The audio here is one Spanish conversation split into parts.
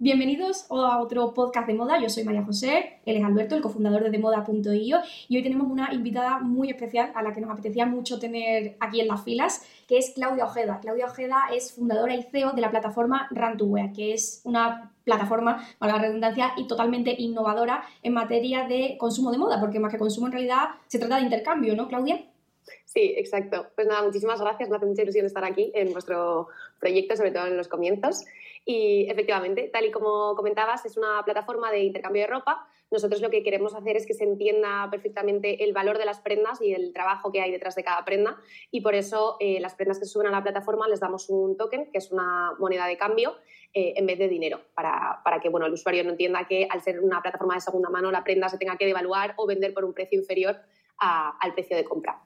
Bienvenidos a otro podcast de moda. Yo soy María José, él es Alberto, el cofundador de demoda.io y hoy tenemos una invitada muy especial a la que nos apetecía mucho tener aquí en las filas, que es Claudia Ojeda. Claudia Ojeda es fundadora y CEO de la plataforma Run que es una plataforma, para la redundancia, y totalmente innovadora en materia de consumo de moda, porque más que consumo en realidad se trata de intercambio, ¿no, Claudia? Sí, exacto. Pues nada, muchísimas gracias. Me hace mucha ilusión estar aquí en vuestro proyecto, sobre todo en los comienzos. Y efectivamente, tal y como comentabas, es una plataforma de intercambio de ropa. Nosotros lo que queremos hacer es que se entienda perfectamente el valor de las prendas y el trabajo que hay detrás de cada prenda. Y por eso eh, las prendas que suben a la plataforma les damos un token, que es una moneda de cambio, eh, en vez de dinero, para, para, que bueno, el usuario no entienda que al ser una plataforma de segunda mano la prenda se tenga que devaluar o vender por un precio inferior al precio de compra.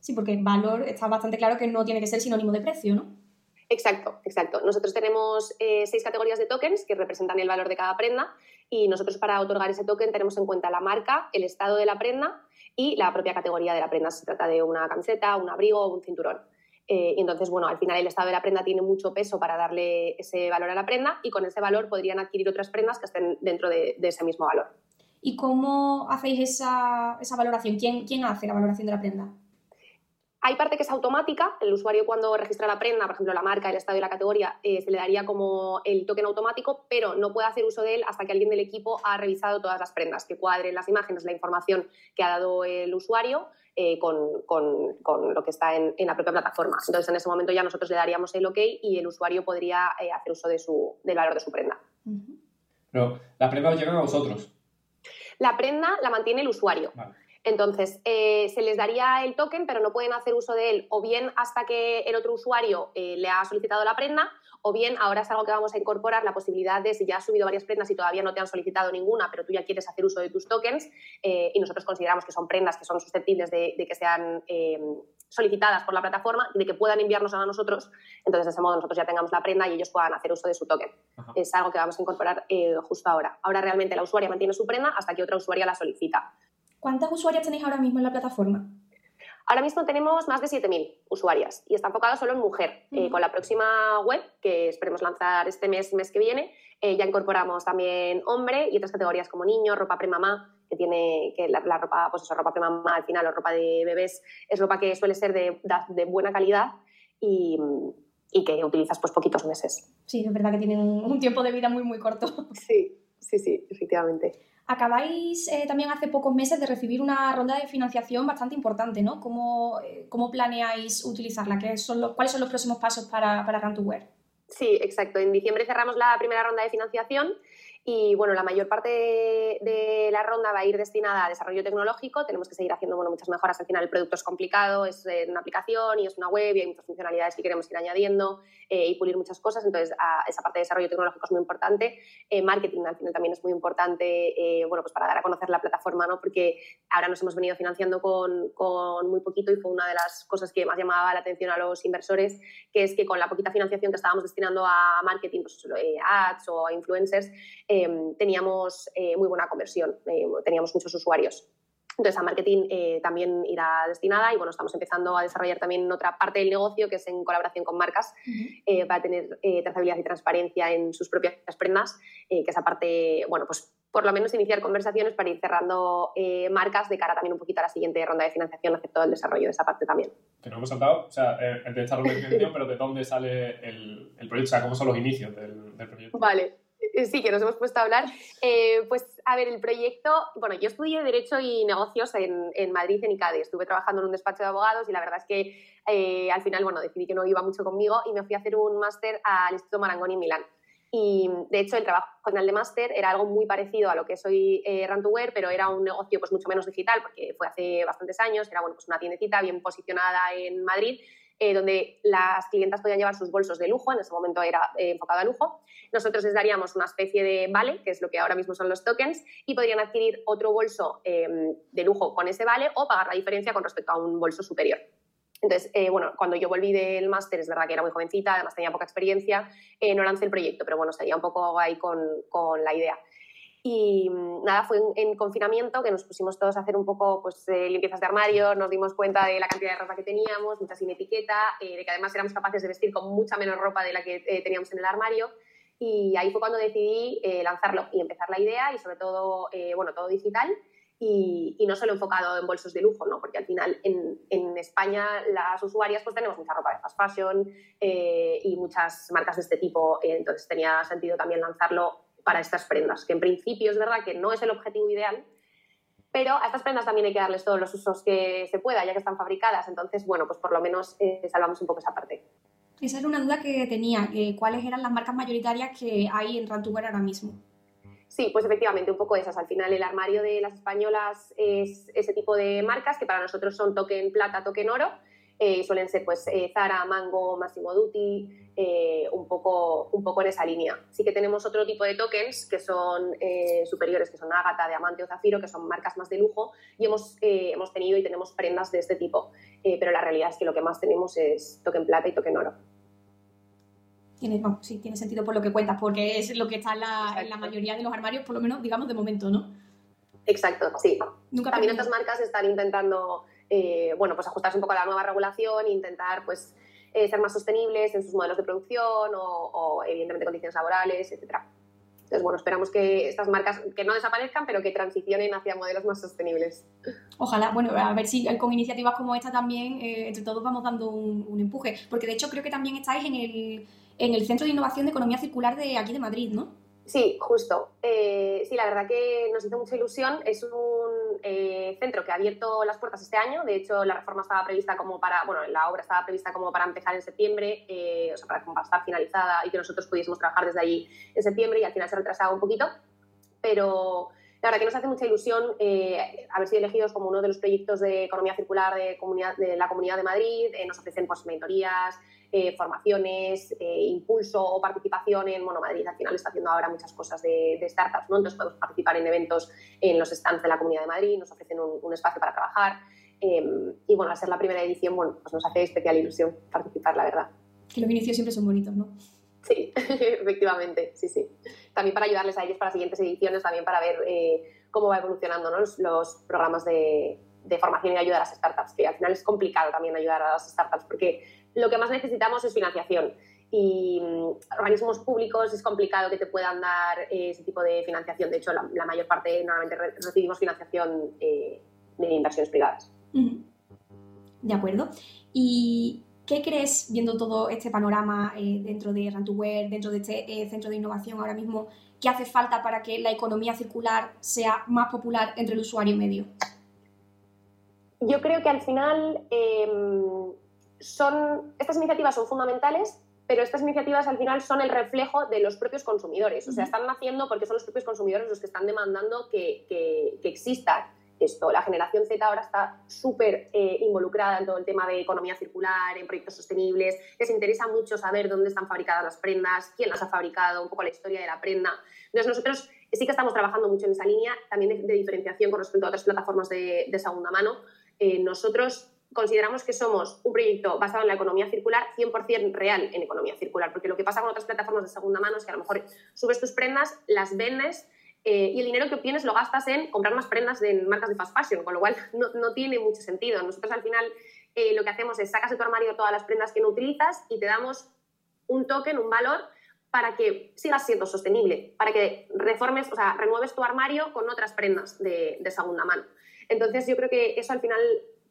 Sí, porque valor está bastante claro que no tiene que ser sinónimo de precio, ¿no? Exacto, exacto. Nosotros tenemos eh, seis categorías de tokens que representan el valor de cada prenda y nosotros para otorgar ese token tenemos en cuenta la marca, el estado de la prenda y la propia categoría de la prenda. Se trata de una camiseta, un abrigo o un cinturón. Eh, y entonces, bueno, al final el estado de la prenda tiene mucho peso para darle ese valor a la prenda y con ese valor podrían adquirir otras prendas que estén dentro de, ese mismo valor. ¿Y cómo hacéis esa, esa valoración? ¿Quién, ¿Quién hace la valoración de la prenda? Hay parte que es automática, el usuario cuando registra la prenda, por ejemplo la marca, el estado y la categoría, eh, se le daría como el token automático, pero no puede hacer uso de él hasta que alguien del equipo ha revisado todas las prendas, que cuadren las imágenes, la información que ha dado el usuario eh, con, con, lo que está en, la propia plataforma. Entonces en ese momento ya nosotros le daríamos el OK y el usuario podría eh, hacer uso de su, del valor de su prenda. Pero la prenda os llega a vosotros. La prenda la mantiene el usuario. Entonces, eh, se les daría el token, pero no pueden hacer uso de él o bien hasta que el otro usuario eh, le ha solicitado la prenda, o bien ahora es algo que vamos a incorporar la posibilidad de si ya has subido varias prendas y todavía no te han solicitado ninguna, pero tú ya quieres hacer uso de tus tokens eh, y nosotros consideramos que son prendas que son susceptibles de, que sean solicitadas por la plataforma, de que puedan enviarnos a nosotros, entonces de ese modo nosotros ya tengamos la prenda y ellos puedan hacer uso de su token. Es algo que vamos a incorporar justo ahora. Ahora realmente la usuaria mantiene su prenda hasta que otra usuaria la solicita. ¿Cuántas usuarias tenéis ahora mismo en la plataforma? Ahora mismo tenemos más de 7.000 usuarias y está enfocado solo en mujer. Eh, con la próxima web, que esperemos lanzar este mes, mes que viene, eh, ya incorporamos también hombre y otras categorías como niño, ropa premamá, que tiene que la, ropa, pues eso, ropa premamá al final o ropa de bebés, es ropa que suele ser de, de buena calidad y, y, que utilizas pues poquitos meses. Sí, es verdad que tienen un tiempo de vida muy, muy corto. Sí, sí, sí, efectivamente. Acabáis eh, también hace pocos meses de recibir una ronda de financiación bastante importante, ¿no? ¿Cómo, eh, cómo planeáis utilizarla? ¿Qué son ¿Cuáles son los próximos pasos para, para Run2Wear? Sí, exacto. En diciembre cerramos la primera ronda de financiación y bueno, la mayor parte de, la ronda va a ir destinada a desarrollo tecnológico. Tenemos que seguir haciendo bueno, muchas mejoras. Al final el producto es complicado, es una aplicación y es una web y hay muchas funcionalidades que queremos ir añadiendo eh, y pulir muchas cosas. Entonces, esa parte de desarrollo tecnológico es muy importante. Eh, marketing al final también es muy importante eh, bueno, pues para dar a conocer la plataforma, ¿no? porque ahora nos hemos venido financiando con, con, muy poquito y fue una de las cosas que más llamaba la atención a los inversores, que es que con la poquita financiación que estábamos destinando a marketing, pues, ads o a influencers, Em, teníamos eh, muy buena conversión, eh, teníamos muchos usuarios. Entonces, a marketing eh, también irá destinada y bueno, estamos empezando a desarrollar también otra parte del negocio que es en colaboración con marcas para tener trazabilidad y transparencia en sus propias prendas, que esa parte, bueno, pues por lo menos iniciar conversaciones para ir cerrando marcas de cara también un poquito a la siguiente ronda de financiación, todo el desarrollo de esa parte también. Que no hemos saltado, o sea, de esta ronda de financiación, pero de dónde sale el, el, proyecto, o sea, cómo son los inicios del, del proyecto. Vale. Sí, que nos hemos puesto a hablar. Eh, pues, a ver, el proyecto, bueno, yo estudié Derecho y Negocios en, en, Madrid, en ICADE. Estuve trabajando en un despacho de abogados y la verdad es que eh, al final, bueno, decidí que no iba mucho conmigo y me fui a hacer un máster al Instituto Marangoni en Milán. Y de hecho, el trabajo final de máster era algo muy parecido a lo que soy eh, Run2Wear, pero era un negocio pues mucho menos digital porque fue hace bastantes años. Era bueno, pues una tiendecita bien posicionada en Madrid eh, donde las clientas podían llevar sus bolsos de lujo, en ese momento era eh, enfocado a lujo. Nosotros les daríamos una especie de vale, que es lo que ahora mismo son los tokens, y podrían adquirir otro bolso em, de lujo con ese vale o pagar la diferencia con respecto a un bolso superior. Entonces, eh, bueno, cuando yo volví del máster, es verdad que era muy jovencita, además tenía poca experiencia, no lancé el proyecto, pero bueno, seguía un poco ahí con, con la idea. Y mm, nada, fue en, confinamiento que nos pusimos todos a hacer un poco pues, eh, limpiezas de armario, nos dimos cuenta de la cantidad de ropa que teníamos, mucha sin etiqueta, eh, de que además éramos capaces de vestir con mucha menos ropa de la que eh, teníamos en el armario. y ahí fue cuando decidí eh, lanzarlo y empezar la idea y sobre todo, eh, bueno, todo digital y, no solo enfocado en bolsos de lujo, ¿no? Porque al final en, en España las usuarias pues tenemos mucha ropa de fast fashion eh, y muchas marcas de este tipo, entonces tenía sentido también lanzarlo para estas prendas, que en principio es verdad que no es el objetivo ideal, pero a estas prendas también hay que darles todos los usos que se pueda, ya que están fabricadas, entonces, bueno, pues por lo menos salvamos un poco esa parte. Esa era una duda que tenía, cuáles eran las marcas mayoritarias que hay en Rantuber ahora mismo. Sí, pues efectivamente, un poco esas. Al final el armario de las españolas es ese tipo de marcas que para nosotros son token plata, token oro. Eh, suelen ser pues eh, Zara, Mango, Massimo Dutti, eh, un, poco, un poco en esa línea. Sí que tenemos otro tipo de tokens que son superiores, que son Ágata, Diamante o Zafiro, que son marcas más de lujo y hemos, hemos tenido y tenemos prendas de este tipo. pero la realidad es que lo que más tenemos es token plata y token oro. Tiene, sí, tiene sentido por lo que cuentas, porque es lo que está en la, mayoría de los armarios, por lo menos, digamos, de momento, ¿no? Exacto, sí. También otras marcas están intentando, eh, bueno, pues ajustarse un poco a la nueva regulación e intentar, pues, eh, ser más sostenibles en sus modelos de producción o, evidentemente, condiciones laborales, etcétera. Entonces, bueno, esperamos que estas marcas que no desaparezcan, pero que transicionen hacia modelos más sostenibles. Ojalá, bueno, a ver si con iniciativas como esta también, eh, entre todos vamos dando un, un, empuje, porque de hecho creo que también estáis en el, en el Centro de Innovación de Economía Circular de aquí de Madrid, ¿no? Sí, justo. Eh, sí, la verdad que nos hizo mucha ilusión. Es un eh, centro que ha abierto las puertas este año. De hecho, la reforma estaba prevista como para, bueno, la obra estaba prevista como para empezar en septiembre, eh, o sea, para, para, estar finalizada y que nosotros pudiésemos trabajar desde allí en septiembre y al final se ha retrasado un poquito. Pero la verdad que nos hace mucha ilusión haber sido elegidos como uno de los proyectos de economía circular de, comunidad, de la Comunidad de Madrid. nos ofrecen pues, mentorías, eh, formaciones, eh, impulso o participación en Mono Madrid. Al final está haciendo ahora muchas cosas de, startups, ¿no? Entonces podemos participar en eventos en los stands de la Comunidad de Madrid, nos ofrecen un, espacio para trabajar. Y bueno, al ser la primera edición, bueno, pues nos hace especial ilusión participar, la verdad. Que los inicios siempre son bonitos, ¿no? Sí, efectivamente, sí, sí. También para ayudarles a ellos para siguientes ediciones, también para ver eh, cómo va evolucionando los, programas de, de, formación y ayuda a las startups, que al final es complicado también ayudar a las startups porque lo que más necesitamos es financiación. Y mm, organismos públicos es complicado que te puedan dar eh, ese tipo de financiación. De hecho, la, mayor parte normalmente recibimos financiación eh, de inversiones privadas. De acuerdo. ¿Y qué crees, viendo todo este panorama eh, dentro de Rantuware, dentro de este centro de innovación ahora mismo, que hace falta para que la economía circular sea más popular entre el usuario medio? Yo creo que al final em, son, estas iniciativas son fundamentales, pero estas iniciativas al final son el reflejo de los propios consumidores. O sea, están naciendo porque son los propios consumidores los que están demandando que, que, exista esto. La generación Z ahora está súper eh, involucrada en todo el tema de economía circular, en proyectos sostenibles. Les interesa mucho saber dónde están fabricadas las prendas, quién las ha fabricado, un poco la historia de la prenda. Entonces, nosotros sí que estamos trabajando mucho en esa línea, también de, diferenciación con respecto a otras plataformas de, segunda mano. Eh, nosotros consideramos que somos un proyecto basado en la economía circular, 100% real en economía circular, porque lo que pasa con otras plataformas de segunda mano es que a lo mejor subes tus prendas, las vendes eh, y el dinero que obtienes lo gastas en comprar más prendas de marcas de fast fashion, con lo cual no, tiene mucho sentido. Nosotros al final eh, lo que hacemos es sacas de tu armario todas las prendas que no utilizas y te damos un token, un valor para que sigas siendo sostenible, para que reformes, o sea, remueves tu armario con otras prendas de, de segunda mano. Entonces yo creo que eso al final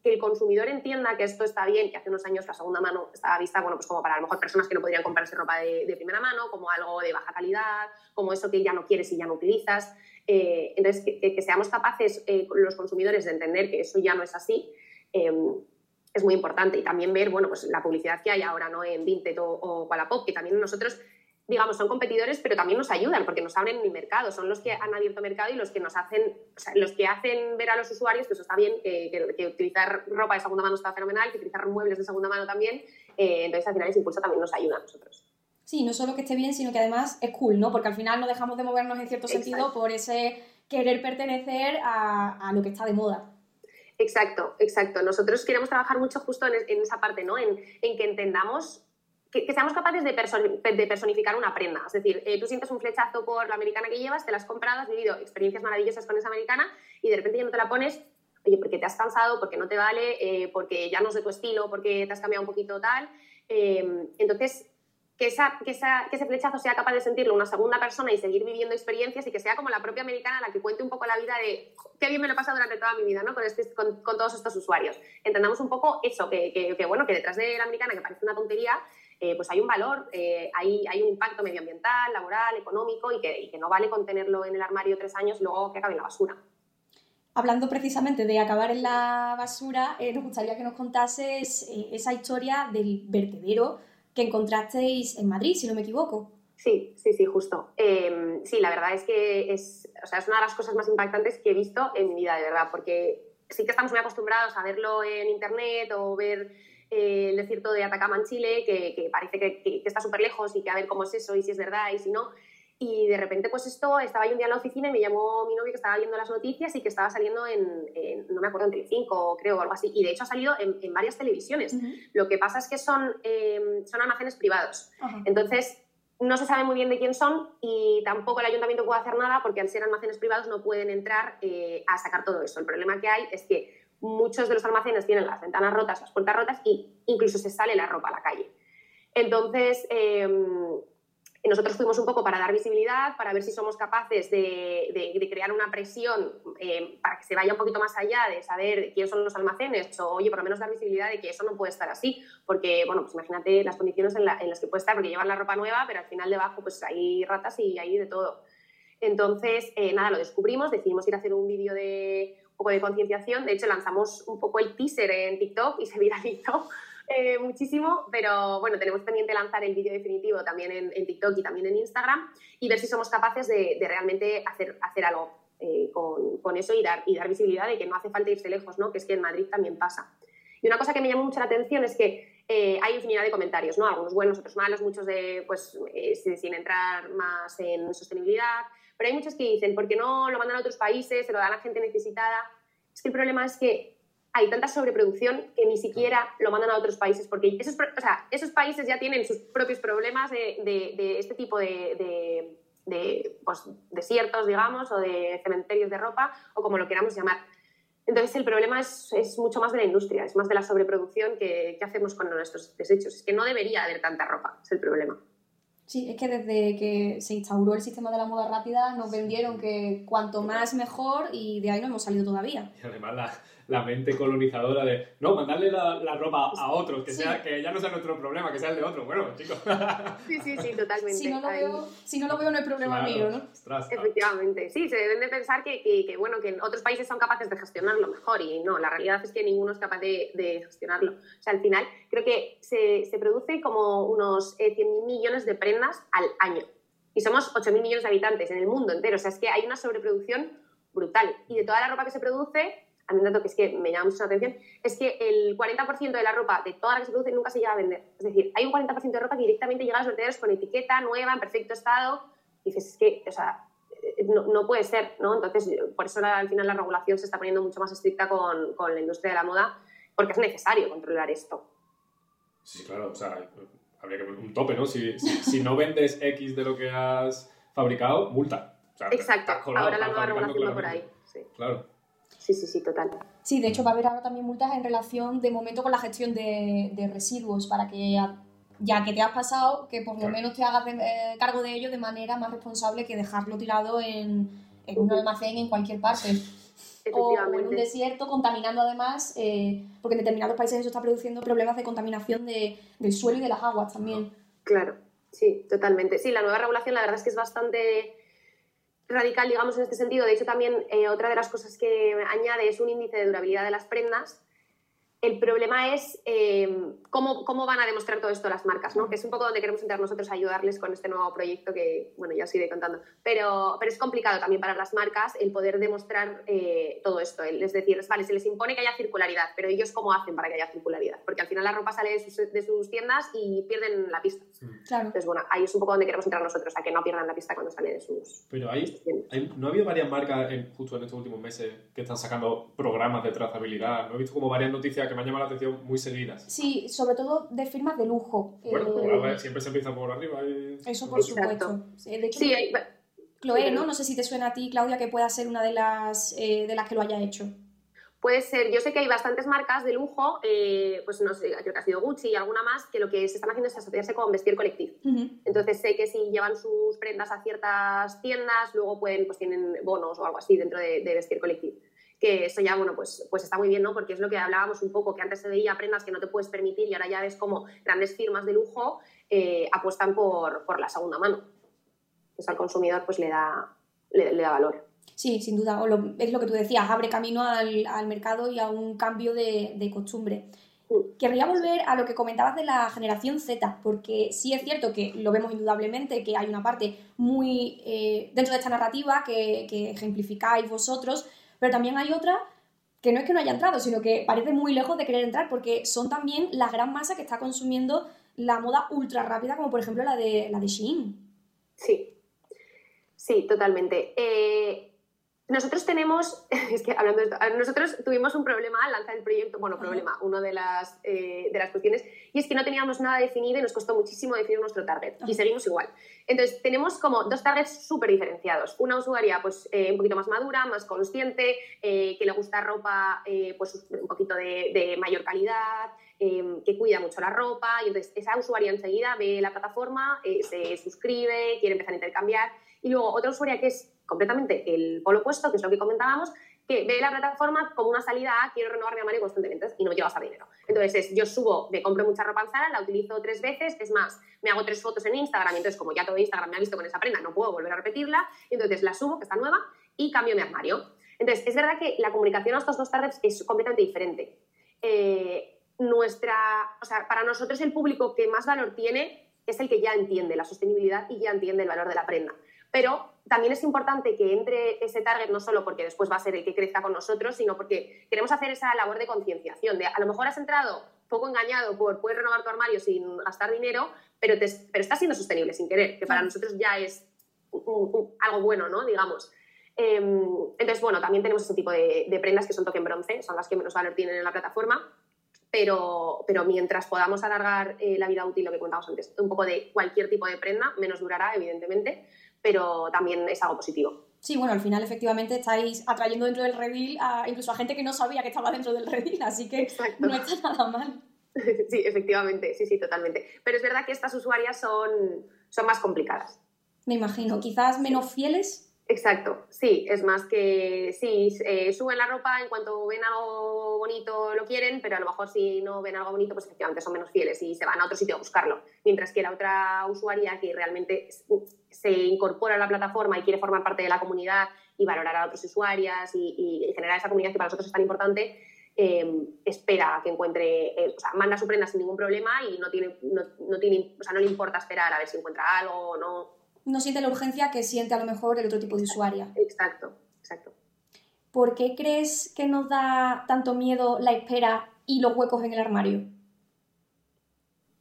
que el consumidor entienda que esto está bien, que hace unos años la segunda mano estaba vista, bueno, pues como para a lo mejor personas que no podrían comprarse ropa de, primera mano, como algo de baja calidad, como eso que ya no quieres y ya no utilizas. Eh, entonces, que, seamos capaces eh, los consumidores de entender que eso ya no es así. Eh, es muy importante y también ver bueno, pues la publicidad que hay ahora ¿no? en Vinted o, o Wallapop, que también nosotros digamos, son competidores, pero también nos ayudan porque nos abren el mercado. Son los que han abierto mercado y los que nos hacen, o sea, los que hacen ver a los usuarios que eso está bien, que, utilizar ropa de segunda mano está fenomenal, que utilizar muebles de segunda mano también. Eh, entonces, al final, ese impulso también nos ayuda a nosotros. Sí, no solo que esté bien, sino que además es cool, ¿no? Porque al final no dejamos de movernos en cierto sentido por ese querer pertenecer a, lo que está de moda. Exacto, exacto. Nosotros queremos trabajar mucho justo en, esa parte, ¿no? En, en que entendamos que, seamos capaces de, personificar una prenda. Es decir, eh, tú sientes un flechazo por la americana que llevas, te la has comprado, has vivido experiencias maravillosas con esa americana y de repente ya no te la pones, oye, porque te has cansado, porque no te vale, eh, porque ya no es de tu estilo, porque te has cambiado un poquito tal. Em, entonces, que, esa, que, esa, que ese flechazo sea capaz de sentirlo una segunda persona y seguir viviendo experiencias y que sea como la propia americana la que cuente un poco la vida de qué bien me lo he pasado durante toda mi vida ¿no? con, este, con, todos estos usuarios. Entendamos un poco eso, que, que, bueno, que detrás de la americana, que parece una tontería, eh, pues hay un valor, eh, hay, hay, un impacto medioambiental, laboral, económico y que, y que no vale contenerlo en el armario tres años y luego que acabe en la basura. Hablando precisamente de acabar en la basura, eh, nos gustaría que nos contases esa historia del vertedero que encontrasteis en Madrid, si no me equivoco. Sí, sí, sí, justo. Eh, sí, la verdad es que es, o sea, es una de las cosas más impactantes que he visto en mi vida, de verdad, porque sí que estamos muy acostumbrados a verlo en internet o ver eh, el desierto de Atacama en Chile, que, que parece que, que, que está súper lejos y que a ver cómo es eso y si es verdad y si no. Y de repente, pues esto, estaba yo un día en la oficina y me llamó mi novio que estaba viendo las noticias y que estaba saliendo en, en no me acuerdo, en Telecinco, creo, o algo así. Y de hecho ha salido en, en varias televisiones. Uh -huh. Lo que pasa es que son, eh, son almacenes privados. Uh -huh. Entonces, no se sabe muy bien de quién son y tampoco el ayuntamiento puede hacer nada porque al ser almacenes privados no pueden entrar eh, a sacar todo eso. El problema que hay es que muchos de los almacenes tienen las ventanas rotas, las puertas rotas y incluso se sale la ropa a la calle. Entonces, eh, nosotros fuimos un poco para dar visibilidad, para ver si somos capaces de, de, crear una presión eh, para que se vaya un poquito más allá de saber quiénes son los almacenes o, oye, por lo menos dar visibilidad de que eso no puede estar así, porque, bueno, pues imagínate las condiciones en las que puede estar, porque llevan la ropa nueva, pero al final debajo pues hay ratas y hay de todo. Entonces, eh, nada, lo descubrimos, decidimos ir a hacer un vídeo de un poco de concienciación, de hecho lanzamos un poco el teaser en TikTok y se viralizó eh, muchísimo, pero bueno, tenemos pendiente lanzar el vídeo definitivo también en, TikTok y también en Instagram y ver si somos capaces de, realmente hacer, hacer algo eh, con, con, eso y dar, y dar visibilidad de que no hace falta irse lejos, ¿no? que es que en Madrid también pasa. Y una cosa que me llamó mucho la atención es que eh, hay infinidad de comentarios, ¿no? algunos buenos, otros malos, muchos de, pues, eh, sin entrar más en sostenibilidad, pero hay muchos que dicen, ¿por qué no lo mandan a otros países, se lo dan a gente necesitada? Es que el problema es que hay tanta sobreproducción que ni siquiera lo mandan a otros países, porque esos, o sea, esos países ya tienen sus propios problemas de, de, de este tipo de, de pues, desiertos, digamos, o de cementerios de ropa, o como lo queramos llamar. Entonces, el problema es, es mucho más de la industria, es más de la sobreproducción que, que hacemos con nuestros desechos. Es que no debería haber tanta ropa, es el problema. Sí, es que desde que se instauró el sistema de la moda rápida nos vendieron que cuanto más mejor y de ahí no hemos salido todavía. Y además la, la mente colonizadora de no, mandarle la, la ropa a otros, que, sí. sea, que ya no sea nuestro problema, que sea el de otro. Bueno, chicos. Sí, sí, sí, totalmente. Si no lo, veo, si no, lo veo, no es problema claro. mío, ¿no? Ostras, Efectivamente, sí, se deben de pensar que, que, que, bueno, que otros países son capaces de gestionarlo mejor y no, la realidad es que ninguno es capaz de, de gestionarlo. O sea, al final creo que se, se produce como unos eh, 100.000 millones de prendas al año. Y somos 8.000 millones de habitantes en el mundo entero. O sea, es que hay una sobreproducción brutal. Y de toda la ropa que se produce, a mí un dato que es que me llama mucho la atención, es que el 40% de la ropa de toda la que se produce nunca se llega a vender. Es decir, hay un 40% de ropa que directamente llega a los vertederos con etiqueta nueva, en perfecto estado. Y dices, es que, o sea, no, no, puede ser, ¿no? Entonces, por eso la, al final la regulación se está poniendo mucho más estricta con, con, la industria de la moda, porque es necesario controlar esto. Sí, claro, o sea, habría que poner un tope, ¿no? Si, si, si no vendes X de lo que has fabricado, multa. O sea, Exacto, colado, ahora la nueva regulación va por ahí. Sí. Claro. Sí, sí, sí, total. Sí, de hecho va a haber ahora también multas en relación de momento con la gestión de, de residuos para que ya que te has pasado, que por lo menos te hagas de, eh, cargo de ello de manera más responsable que dejarlo tirado en, en un almacén en cualquier parte. O en un desierto, contaminando además, eh, porque en determinados países eso está produciendo problemas de contaminación de, del suelo y de las aguas también. Claro, sí, totalmente. Sí, la nueva regulación la verdad es que es bastante radical, digamos, en este sentido. De hecho, también eh, otra de las cosas que añade es un índice de durabilidad de las prendas. El problema es eh, cómo, cómo, van a demostrar todo esto las marcas, ¿no? que es un poco donde queremos entrar nosotros a ayudarles con este nuevo proyecto que, bueno, ya os iré contando. Pero, pero es complicado también para las marcas el poder demostrar eh, todo esto. Es decir, vale, se les impone que haya circularidad, pero ellos cómo hacen para que haya circularidad? Porque al final la ropa sale de sus, de sus tiendas y pierden la pista. Claro. Entonces, bueno, ahí es un poco donde queremos entrar nosotros, a que no pierdan la pista cuando sale de sus... Pero hay, hay ¿no ha habido varias marcas en, justo en estos últimos meses que están sacando programas de trazabilidad? ¿No he visto como varias noticias que me han llamado la atención muy seguidas. Sí, sobre todo de firmas de lujo. Bueno, eh, ver, siempre se empieza por arriba. Y... Eso por Exacto. supuesto. De hecho, sí, hay... Chloe, ¿no? No sé si te suena a ti, Claudia, que pueda ser una de las, eh, de las que lo haya hecho. Puede ser, yo sé que hay bastantes marcas de lujo, eh, pues no sé, creo que ha sido Gucci y alguna más, que lo que se están haciendo es asociarse con vestir colectivo. Entonces sé que si llevan sus prendas a ciertas tiendas, luego pueden, pues tienen bonos o algo así dentro de, vestir colectivo. Que eso ya, bueno, pues, pues está muy bien, ¿no? Porque es lo que hablábamos un poco, que antes se veía prendas que no te puedes permitir y ahora ya ves como grandes firmas de lujo eh, apuestan por, por la segunda mano. Eso al consumidor pues le da, le da valor. Sí, sin duda. es lo que tú decías, abre camino al, mercado y a un cambio de, costumbre. Querría volver a lo que comentabas de la generación Z, porque sí es cierto que lo vemos indudablemente, que hay una parte muy eh, dentro de esta narrativa que, que, ejemplificáis vosotros, pero también hay otra que no es que no haya entrado, sino que parece muy lejos de querer entrar, porque son también la gran masa que está consumiendo la moda ultra rápida, como por ejemplo la de, la de Shein. Sí, sí, totalmente. Eh, nosotros tenemos, es que hablando de esto, nosotros tuvimos un problema al lanzar el proyecto, bueno, problema, una de las, eh, de las cuestiones, y es que no teníamos nada definido y nos costó muchísimo definir nuestro target, y seguimos igual. Entonces, tenemos como dos targets súper diferenciados. Una usuaria, pues, eh, un poquito más madura, más consciente, eh, que le gusta ropa, pues, un poquito de, de mayor calidad, que cuida mucho la ropa, y entonces esa usuaria enseguida ve la plataforma, se suscribe, quiere empezar a intercambiar, y luego otra usuaria que es completamente el polo opuesto, que es lo que comentábamos, que ve la plataforma como una salida a quiero renovar mi armario constantemente y no llevas a dinero. Entonces, yo subo, me compro mucha ropa en Zara, la utilizo tres veces, es más, me hago tres fotos en Instagram y entonces como ya todo Instagram me ha visto con esa prenda, no puedo volver a repetirla, entonces la subo, que está nueva, y cambio mi armario. Entonces, es verdad que la comunicación a estos dos targets es completamente diferente. Eh, nuestra, o sea, para nosotros el público que más valor tiene es el que ya entiende la sostenibilidad y ya entiende el valor de la prenda. Pero también es importante que entre ese target no solo porque después va a ser el que crezca con nosotros, sino porque queremos hacer esa labor de concienciación. De a lo mejor has entrado poco engañado por puedes renovar tu armario sin gastar dinero, pero, te, pero estás siendo sostenible sin querer, que para nosotros ya es algo bueno, ¿no? Digamos. Em, entonces, bueno, también tenemos ese tipo de, prendas que son token bronce, son las que menos valor tienen en la plataforma, pero, pero mientras podamos alargar eh, la vida útil, lo que contamos antes, un poco de cualquier tipo de prenda, menos durará, evidentemente, pero también es algo positivo. Sí, bueno, al final efectivamente estáis atrayendo dentro del redil a, incluso a gente que no sabía que estaba dentro del redil, así que no está nada mal. Sí, efectivamente, sí, sí, totalmente. Pero es verdad que estas usuarias son, son más complicadas. Me imagino, quizás menos fieles Exacto, sí, es más que sí, eh, suben la ropa, en cuanto ven algo bonito lo quieren, pero a lo mejor si no ven algo bonito, pues efectivamente son menos fieles y se van a otro sitio a buscarlo. Mientras que la otra usuaria que realmente se incorpora a la plataforma y quiere formar parte de la comunidad y valorar a otras usuarias y, generar esa comunidad que para nosotros es tan importante, em, espera a que encuentre, eh, o sea, manda su prenda sin ningún problema y no, tiene, no, no, tiene, o sea, no le importa esperar a ver si encuentra algo o no no siente la urgencia que siente a lo mejor el otro tipo de usuaria. Exacto, exacto. ¿Por qué crees que nos da tanto miedo la espera y los huecos en el armario?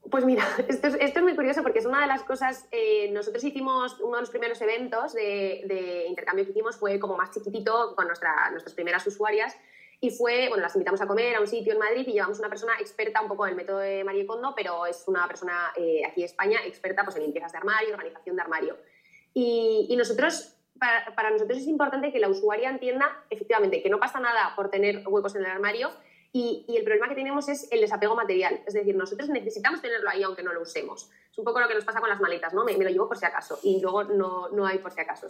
Pues mira, esto es, muy curioso porque es una de las cosas, eh, nosotros hicimos, uno de los primeros eventos de, intercambio que hicimos fue como más chiquitito con nuestra, nuestras primeras usuarias y fue, bueno, las invitamos a comer a un sitio en Madrid y llevamos una persona experta un poco en el método de Marie Kondo, pero es una persona eh, aquí en España experta pues, en limpiezas de armario, organización de armario. Y, nosotros, para, nosotros es importante que la usuaria entienda efectivamente que no pasa nada por tener huecos en el armario y, el problema que tenemos es el desapego material. Es decir, nosotros necesitamos tenerlo ahí aunque no lo usemos. Es un poco lo que nos pasa con las maletas, ¿no? Me, me lo llevo por si acaso y luego no, no hay por si acaso.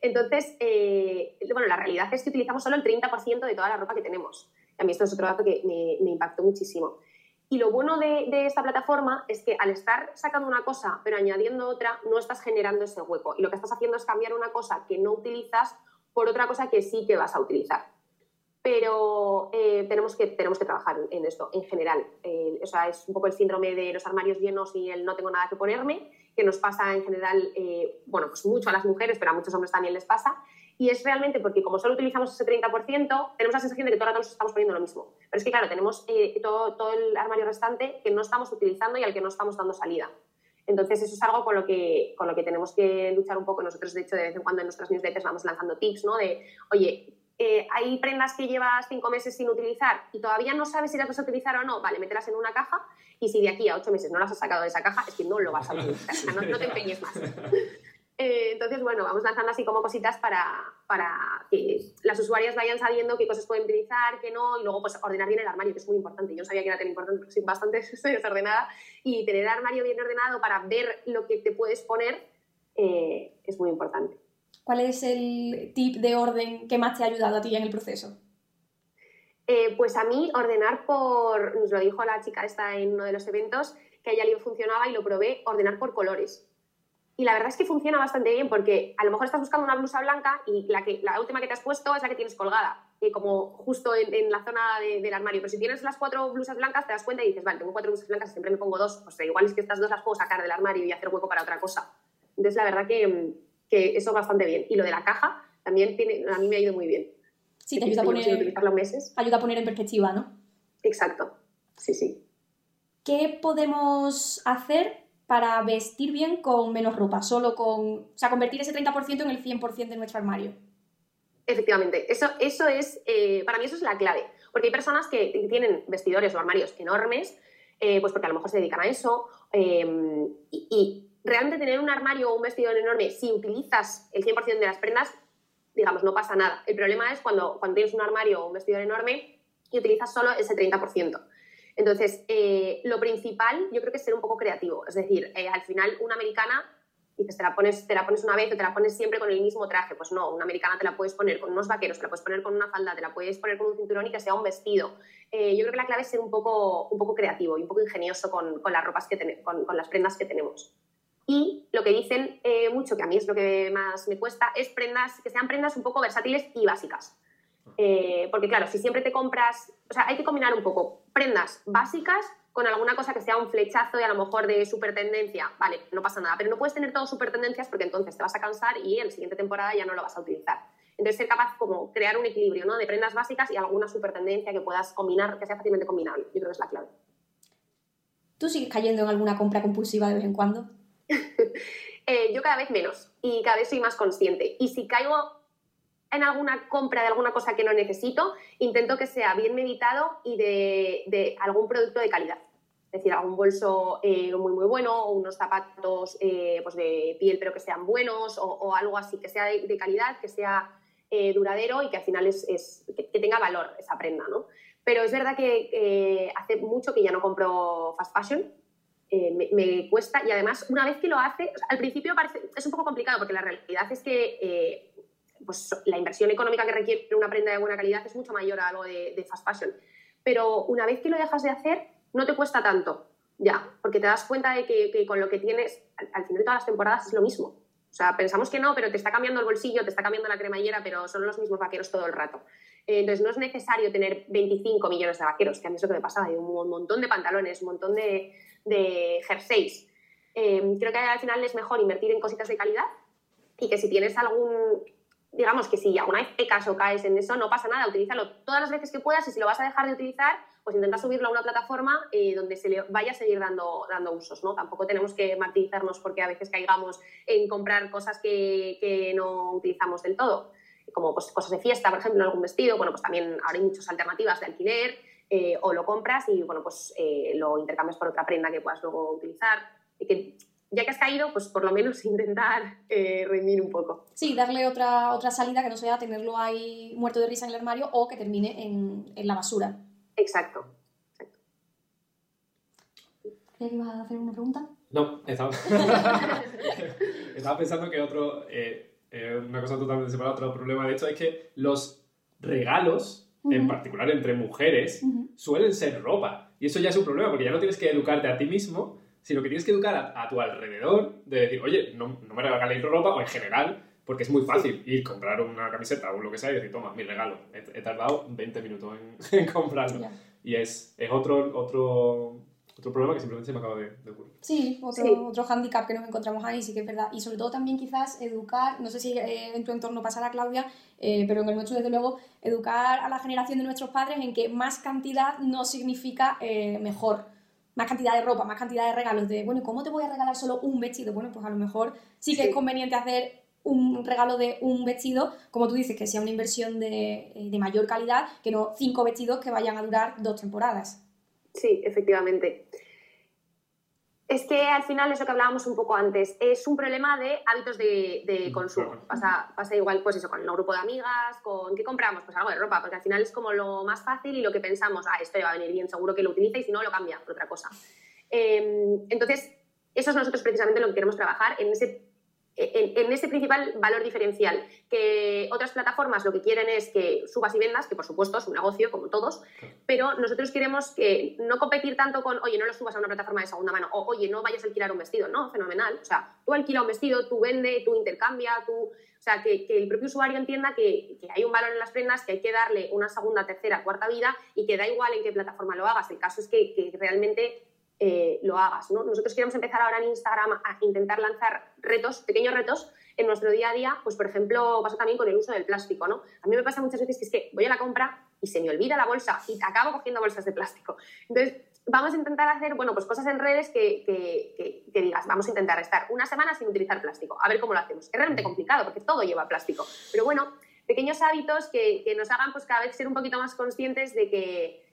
Entonces, eh, bueno, la realidad es que utilizamos solo el 30% de toda la ropa que tenemos. A mí esto es otro dato que me, impactó muchísimo. Y lo bueno de, esta plataforma es que al estar sacando una cosa pero añadiendo otra, no estás generando ese hueco. Y lo que estás haciendo es cambiar una cosa que no utilizas por otra cosa que sí que vas a utilizar. Pero eh, tenemos, que, tenemos que trabajar en esto en general. o sea, es un poco el síndrome de los armarios llenos y el no tengo nada que ponerme que nos pasa en general, eh, bueno, pues mucho a las mujeres, pero a muchos hombres también les pasa. Y es realmente porque como solo utilizamos ese 30%, tenemos la sensación de que todo el rato nos estamos poniendo lo mismo. Pero es que, claro, tenemos eh, todo, todo el armario restante que no estamos utilizando y al que no estamos dando salida. Entonces, eso es algo con lo, que, con lo que tenemos que luchar un poco. Nosotros, de hecho, de vez en cuando en nuestras newsletters vamos lanzando tips, ¿no? De, oye, eh, hay prendas que llevas cinco meses sin utilizar y todavía no sabes si las vas a utilizar o no, vale, mételas en una caja y si de aquí a ocho meses no las has sacado de esa caja, es que no lo vas a utilizar, no, te empeñes más. Eh, entonces, bueno, vamos lanzando así como cositas para, para que las usuarias vayan sabiendo qué cosas pueden utilizar, qué no, y luego pues ordenar bien el armario, que es muy importante. Yo no sabía que era tan importante, pero soy bastante desordenada. Y tener el armario bien ordenado para ver lo que te puedes poner eh, es muy importante. ¿Cuál es el tip de orden que más te ha ayudado a ti en el proceso? Eh, pues a mí ordenar por, nos lo dijo la chica esta en uno de los eventos, que a ella le funcionaba y lo probé, ordenar por colores. Y la verdad es que funciona bastante bien porque a lo mejor estás buscando una blusa blanca y la, que, la última que te has puesto es la que tienes colgada, eh, como justo en, la zona del armario. Pero si tienes las cuatro blusas blancas, te das cuenta y dices, vale, tengo cuatro blusas blancas, siempre me pongo dos, pues igual es que estas dos las puedo sacar del armario y hacer hueco para otra cosa. Entonces, la verdad que, que eso bastante bien. Y lo de la caja también tiene, a mí me ha ido muy bien. Sí, te ayuda a poner, meses. ayuda a poner en perspectiva, ¿no? Exacto, sí, sí. ¿Qué podemos hacer para vestir bien con menos ropa? Solo con, o sea, convertir ese 30% en el 100% de nuestro armario. Efectivamente, eso, eso es, eh, para mí eso es la clave, porque hay personas que tienen vestidores o armarios enormes, eh, pues porque a lo mejor se dedican a eso, eh, y realmente tener un armario o un vestido enorme, si utilizas el 100% de las prendas, digamos, no pasa nada. El problema es cuando, cuando tienes un armario o un vestido enorme y utilizas solo ese 30%. Entonces, eh, lo principal yo creo que es ser un poco creativo. Es decir, eh, al final una americana, dices, te la, pones, te la pones una vez o te la pones siempre con el mismo traje. Pues no, una americana te la puedes poner con unos vaqueros, te la puedes poner con una falda, te la puedes poner con un cinturón y que sea un vestido. Eh, yo creo que la clave es ser un poco, un poco creativo y un poco ingenioso con, con las ropas que con, con las prendas que tenemos. Y lo que dicen eh, mucho, que a mí es lo que más me cuesta, es prendas que sean prendas un poco versátiles y básicas. Eh, porque claro, si siempre te compras, o sea, hay que combinar un poco prendas básicas con alguna cosa que sea un flechazo y a lo mejor de super tendencia, vale, no pasa nada, pero no puedes tener todo super tendencias porque entonces te vas a cansar y en la siguiente temporada ya no lo vas a utilizar. Entonces ser capaz como crear un equilibrio, ¿no? De prendas básicas y alguna super tendencia que puedas combinar, que sea fácilmente combinable. Yo creo que es la clave. ¿Tú sigues cayendo en alguna compra compulsiva de vez en cuando? Eh, yo cada vez menos y cada vez soy más consciente. Y si caigo en alguna compra de alguna cosa que no necesito, intento que sea bien meditado y de, algún producto de calidad. Es decir, algún bolso eh, muy, muy bueno o unos zapatos eh, pues de piel pero que sean buenos o, algo así, que sea de, calidad, que sea duradero y que al final es, que, tenga valor esa prenda. ¿no? Pero es verdad que hace mucho que ya no compro fast fashion eh, me, cuesta y además una vez que lo hace, al principio parece, es un poco complicado porque la realidad es que eh, pues, la inversión económica que requiere una prenda de buena calidad es mucho mayor a algo de, fast fashion. Pero una vez que lo dejas de hacer, no te cuesta tanto, ya, porque te das cuenta de que, con lo que tienes, al, final de todas las temporadas es lo mismo. O sea, pensamos que no, pero te está cambiando el bolsillo, te está cambiando la cremallera, pero son los mismos vaqueros todo el rato. Eh, entonces, no es necesario tener 25 millones de vaqueros, que a mí es lo que me pasaba, hay un montón de pantalones, un montón de, de jerseys. Em, creo que al final es mejor invertir en cositas de calidad y que si tienes algún, digamos que si alguna vez pecas o caes en eso, no pasa nada, utilízalo todas las veces que puedas y si lo vas a dejar de utilizar, pues intenta subirlo a una plataforma eh, donde se le vaya a seguir dando, dando usos, ¿no? Tampoco tenemos que martirizarnos porque a veces caigamos en comprar cosas que, que no utilizamos del todo, como pues, cosas de fiesta, por ejemplo, algún vestido, bueno, pues también ahora hay muchas alternativas de alquiler, eh, o lo compras y bueno, pues eh, lo intercambias por otra prenda que puedas luego utilizar. Y que ya que has caído, pues por lo menos intentar eh, rendir un poco. Sí, darle otra, otra salida que no sea tenerlo ahí muerto de risa en el armario o que termine en, en la basura. Exacto. ¿Quieres ibas a hacer una pregunta? No, estaba, estaba pensando que otro, una cosa totalmente separada, otro problema de hecho es que los regalos en particular entre mujeres, suelen ser ropa. Y eso ya es un problema, porque ya no tienes que educarte a ti mismo, sino que tienes que educar a, tu alrededor, de decir, oye, no, no me regaléis ropa, o en general, porque es muy fácil ir comprar una camiseta o lo que sea y decir, toma, mi regalo. He, tardado 20 minutos en, comprarlo. Y es, es otro, otro otro problema que simplemente se me acaba de, ocurrir. Sí otro, otro hándicap que nos encontramos ahí, sí que es verdad. Y sobre todo también quizás educar, no sé si eh, en tu entorno pasará, Claudia, eh, pero en el nuestro desde luego, educar a la generación de nuestros padres en que más cantidad no significa eh, mejor. Más cantidad de ropa, más cantidad de regalos. De, bueno, ¿cómo te voy a regalar solo un vestido? Bueno, pues a lo mejor sí que es conveniente hacer un regalo de un vestido, como tú dices, que sea una inversión de, de mayor calidad, que no cinco vestidos que vayan a durar dos temporadas. Sí, efectivamente. Es que al final es lo que hablábamos un poco antes, es un problema de hábitos de, consumo. Pasa, pasa, igual, pues eso, con el grupo de amigas, con ¿qué compramos? Pues algo de ropa, porque al final es como lo más fácil y lo que pensamos, ah, esto ya va a venir bien, seguro que lo utiliza y si no, lo cambia por otra cosa. Em, entonces, eso es nosotros precisamente lo que queremos trabajar en ese en, ese principal valor diferencial, que otras plataformas lo que quieren es que subas y vendas, que por supuesto es un negocio como todos, pero nosotros queremos que no competir tanto con, oye, no lo subas a una plataforma de segunda mano, o oye, no vayas a alquilar un vestido, no, fenomenal, o sea, tú alquila un vestido, tú vende, tú intercambia, tú, o sea, que, el propio usuario entienda que, hay un valor en las prendas, que hay que darle una segunda, tercera, cuarta vida y que da igual en qué plataforma lo hagas, el caso es que, que realmente eh, lo hagas. ¿no? Nosotros queremos empezar ahora en Instagram a intentar lanzar retos, pequeños retos, en nuestro día a día, pues por ejemplo pasa también con el uso del plástico. ¿no? A mí me pasa muchas veces que es que voy a la compra y se me olvida la bolsa y acabo cogiendo bolsas de plástico. Entonces, vamos a intentar hacer, bueno, pues cosas en redes que, que, digas, vamos a intentar estar una semana sin utilizar plástico, a ver cómo lo hacemos. Es realmente complicado porque todo lleva plástico, pero bueno, pequeños hábitos que, nos hagan pues cada vez ser un poquito más conscientes de que,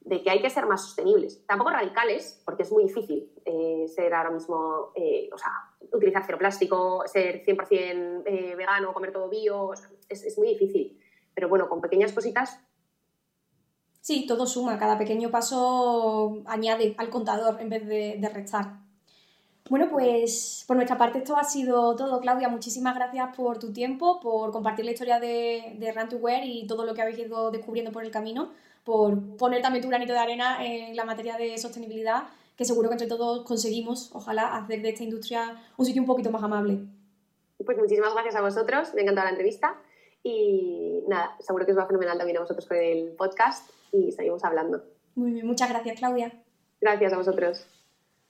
de que hay que ser más sostenibles. Tampoco radicales, porque es muy difícil eh, ser ahora mismo, eh, o sea, utilizar cero plástico, ser 100% eh, vegano, comer todo bio, es, muy difícil. Pero bueno, con pequeñas cositas. Sí, todo suma, cada pequeño paso añade al contador en vez de, restar. Bueno, pues por nuestra parte esto ha sido todo, Claudia. Muchísimas gracias por tu tiempo, por compartir la historia de, de Run y todo lo que habéis ido descubriendo por el camino por poner también tu granito de arena en la materia de sostenibilidad, que seguro que entre todos conseguimos, ojalá, hacer de esta industria un sitio un poquito más amable. Pues muchísimas gracias a vosotros, me ha encantado la entrevista y nada, seguro que os va fenomenal también a vosotros con el podcast y seguimos hablando. Muy bien, muchas gracias Claudia. Gracias a vosotros.